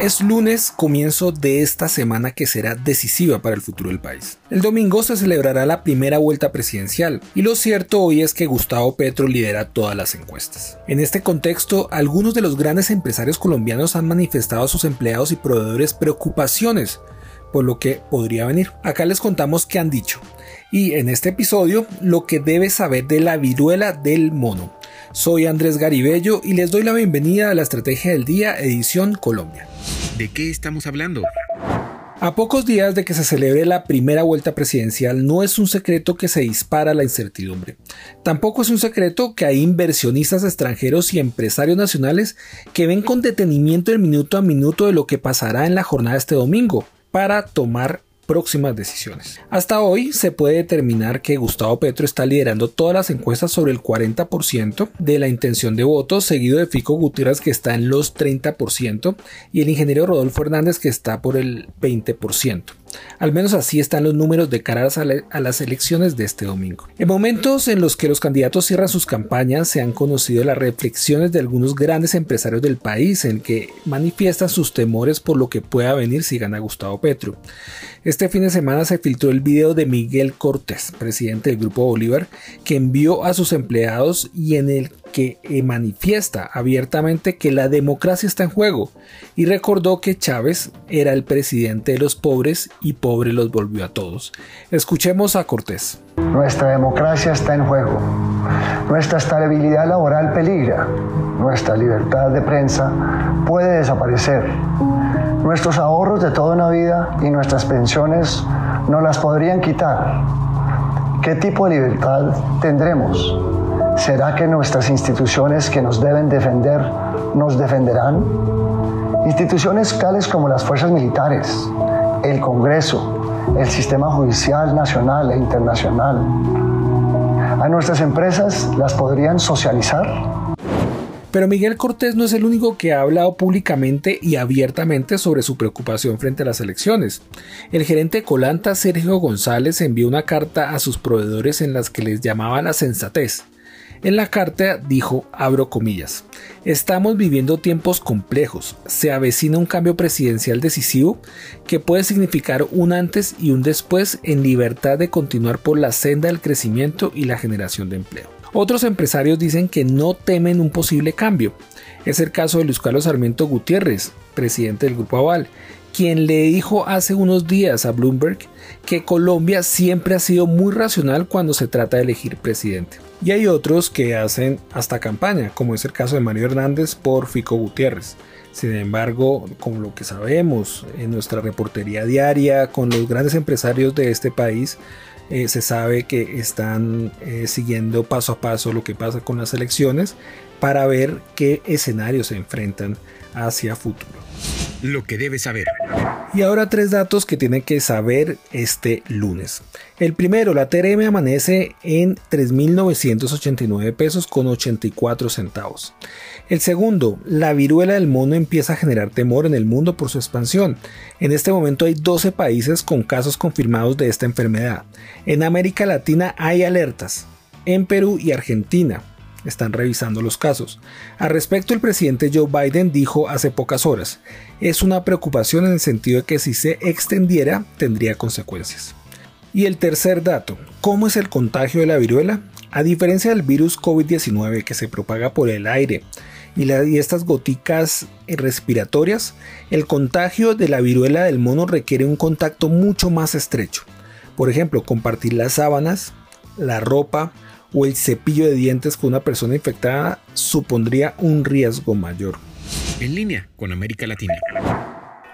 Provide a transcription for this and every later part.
Es lunes, comienzo de esta semana que será decisiva para el futuro del país. El domingo se celebrará la primera vuelta presidencial y lo cierto hoy es que Gustavo Petro lidera todas las encuestas. En este contexto, algunos de los grandes empresarios colombianos han manifestado a sus empleados y proveedores preocupaciones por lo que podría venir. Acá les contamos qué han dicho. Y en este episodio, lo que debes saber de la viruela del mono. Soy Andrés Garibello y les doy la bienvenida a la Estrategia del Día Edición Colombia. ¿De qué estamos hablando? A pocos días de que se celebre la primera vuelta presidencial, no es un secreto que se dispara la incertidumbre. Tampoco es un secreto que hay inversionistas extranjeros y empresarios nacionales que ven con detenimiento el minuto a minuto de lo que pasará en la jornada este domingo para tomar próximas decisiones. Hasta hoy se puede determinar que Gustavo Petro está liderando todas las encuestas sobre el 40% de la intención de voto, seguido de Fico Gutiérrez que está en los 30% y el ingeniero Rodolfo Hernández que está por el 20%. Al menos así están los números de cara a las elecciones de este domingo. En momentos en los que los candidatos cierran sus campañas, se han conocido las reflexiones de algunos grandes empresarios del país en que manifiestan sus temores por lo que pueda venir si gana Gustavo Petro. Este fin de semana se filtró el video de Miguel Cortés, presidente del Grupo Bolívar, que envió a sus empleados y en el que eh, manifiesta abiertamente que la democracia está en juego y recordó que Chávez era el presidente de los pobres y pobre los volvió a todos. Escuchemos a Cortés. Nuestra democracia está en juego. Nuestra estabilidad laboral peligra. Nuestra libertad de prensa puede desaparecer. Nuestros ahorros de toda una vida y nuestras pensiones no las podrían quitar. ¿Qué tipo de libertad tendremos? ¿Será que nuestras instituciones que nos deben defender nos defenderán? Instituciones tales como las fuerzas militares, el Congreso, el sistema judicial nacional e internacional. ¿A nuestras empresas las podrían socializar? Pero Miguel Cortés no es el único que ha hablado públicamente y abiertamente sobre su preocupación frente a las elecciones. El gerente Colanta, Sergio González, envió una carta a sus proveedores en las que les llamaba la sensatez en la carta dijo, abro comillas, estamos viviendo tiempos complejos, se avecina un cambio presidencial decisivo que puede significar un antes y un después en libertad de continuar por la senda del crecimiento y la generación de empleo. Otros empresarios dicen que no temen un posible cambio. Es el caso de Luis Carlos Sarmiento Gutiérrez, presidente del Grupo Aval, quien le dijo hace unos días a Bloomberg que Colombia siempre ha sido muy racional cuando se trata de elegir presidente. Y hay otros que hacen hasta campaña, como es el caso de Mario Hernández por Fico Gutiérrez. Sin embargo, como lo que sabemos en nuestra reportería diaria con los grandes empresarios de este país, eh, se sabe que están eh, siguiendo paso a paso lo que pasa con las elecciones para ver qué escenarios se enfrentan hacia futuro. Lo que debes saber. Y ahora tres datos que tienen que saber este lunes. El primero, la TRM amanece en 3.989 pesos con 84 centavos. El segundo, la viruela del mono empieza a generar temor en el mundo por su expansión. En este momento hay 12 países con casos confirmados de esta enfermedad. En América Latina hay alertas. En Perú y Argentina están revisando los casos. Al respecto, el presidente Joe Biden dijo hace pocas horas, es una preocupación en el sentido de que si se extendiera tendría consecuencias. Y el tercer dato, ¿cómo es el contagio de la viruela? A diferencia del virus COVID-19 que se propaga por el aire y, estas goticas respiratorias, el contagio de la viruela del mono requiere un contacto mucho más estrecho. Por ejemplo, compartir las sábanas, la ropa, o el cepillo de dientes con una persona infectada supondría un riesgo mayor. En línea con América Latina.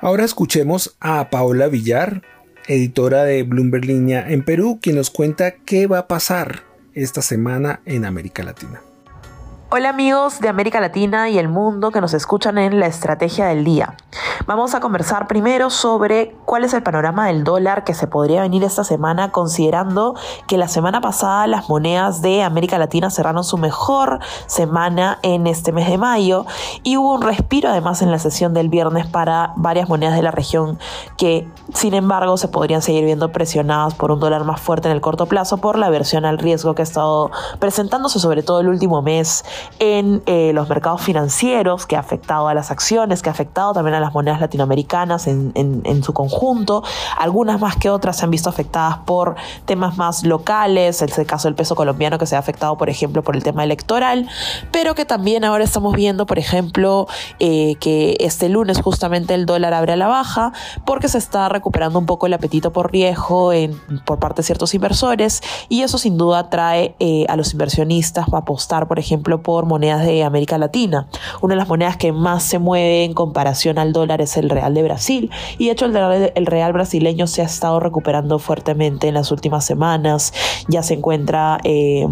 Ahora escuchemos a Paola Villar, editora de Bloomberg Línea en Perú, quien nos cuenta qué va a pasar esta semana en América Latina. Hola amigos de América Latina y el mundo que nos escuchan en la Estrategia del Día. Vamos a conversar primero sobre cuál es el panorama del dólar que se podría venir esta semana, considerando que la semana pasada las monedas de América Latina cerraron su mejor semana en este mes de mayo y hubo un respiro además en la sesión del viernes para varias monedas de la región que sin embargo se podrían seguir viendo presionadas por un dólar más fuerte en el corto plazo por la versión al riesgo que ha estado presentándose sobre todo el último mes en eh, los mercados financieros que ha afectado a las acciones, que ha afectado también a las monedas latinoamericanas en, su conjunto, algunas más que otras se han visto afectadas por temas más locales, el caso del peso colombiano que se ha afectado por ejemplo por el tema electoral, pero que también ahora estamos viendo por ejemplo eh, que este lunes justamente el dólar abre a la baja porque se está recuperando un poco el apetito por riesgo en, por parte de ciertos inversores y eso sin duda trae eh, a los inversionistas a apostar por ejemplo por monedas de América Latina. Una de las monedas que más se mueve en comparación al dólar es el real de Brasil. Y de hecho el real, brasileño se ha estado recuperando fuertemente en las últimas semanas, ya se encuentra eh,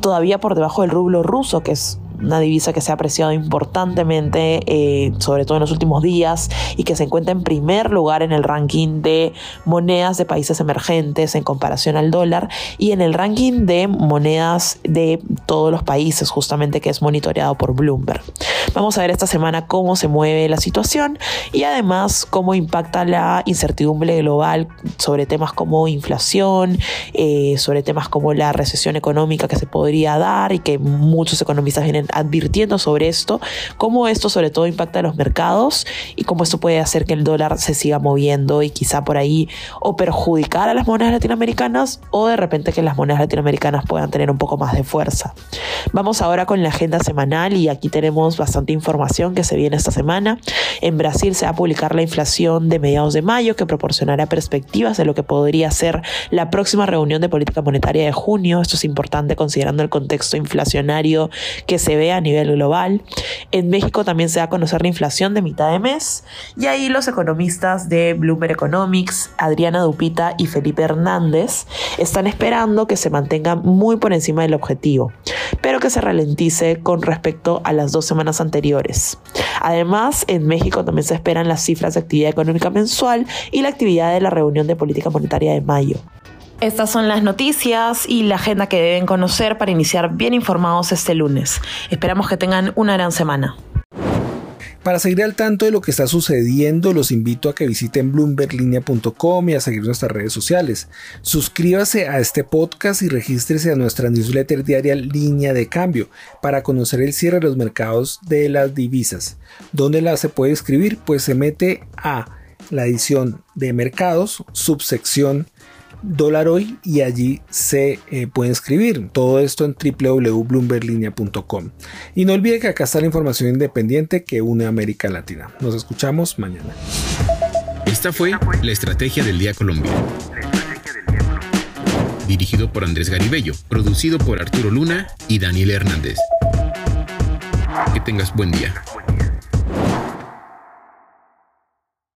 todavía por debajo del rublo ruso que es una divisa que se ha apreciado importantemente, eh, sobre todo en los últimos días, y que se encuentra en primer lugar en el ranking de monedas de países emergentes en comparación al dólar y en el ranking de monedas de todos los países, justamente que es monitoreado por Bloomberg. Vamos a ver esta semana cómo se mueve la situación y además cómo impacta la incertidumbre global sobre temas como inflación, eh, sobre temas como la recesión económica que se podría dar y que muchos economistas vienen advirtiendo sobre esto, cómo esto sobre todo impacta a los mercados y cómo esto puede hacer que el dólar se siga moviendo y quizá por ahí o perjudicar a las monedas latinoamericanas o de repente que las monedas latinoamericanas puedan tener un poco más de fuerza. Vamos ahora con la agenda semanal y aquí tenemos bastante información que se viene esta semana. En Brasil se va a publicar la inflación de mediados de mayo que proporcionará perspectivas de lo que podría ser la próxima reunión de política monetaria de junio. Esto es importante considerando el contexto inflacionario que se ve a nivel global. En México también se va a conocer la inflación de mitad de mes y ahí los economistas de Bloomberg Economics, Adriana Dupita y Felipe Hernández, están esperando que se mantenga muy por encima del objetivo, pero que se ralentice con respecto a las dos semanas anteriores. Además, en México también se esperan las cifras de actividad económica mensual y la actividad de la reunión de política monetaria de mayo. Estas son las noticias y la agenda que deben conocer para iniciar bien informados este lunes. Esperamos que tengan una gran semana. Para seguir al tanto de lo que está sucediendo, los invito a que visiten bloomberglinea.com y a seguir nuestras redes sociales. Suscríbase a este podcast y regístrese a nuestra newsletter diaria Línea de Cambio para conocer el cierre de los mercados de las divisas. ¿Dónde la se puede escribir? Pues se mete a la edición de mercados, subsección dólar hoy y allí se eh, puede escribir. Todo esto en www.bloomberlinia.com. Y no olvide que acá está la información independiente que une América Latina. Nos escuchamos mañana. Esta fue la Estrategia del Día Colombia. Dirigido por Andrés Garibello, producido por Arturo Luna y Daniel Hernández. Que tengas buen día.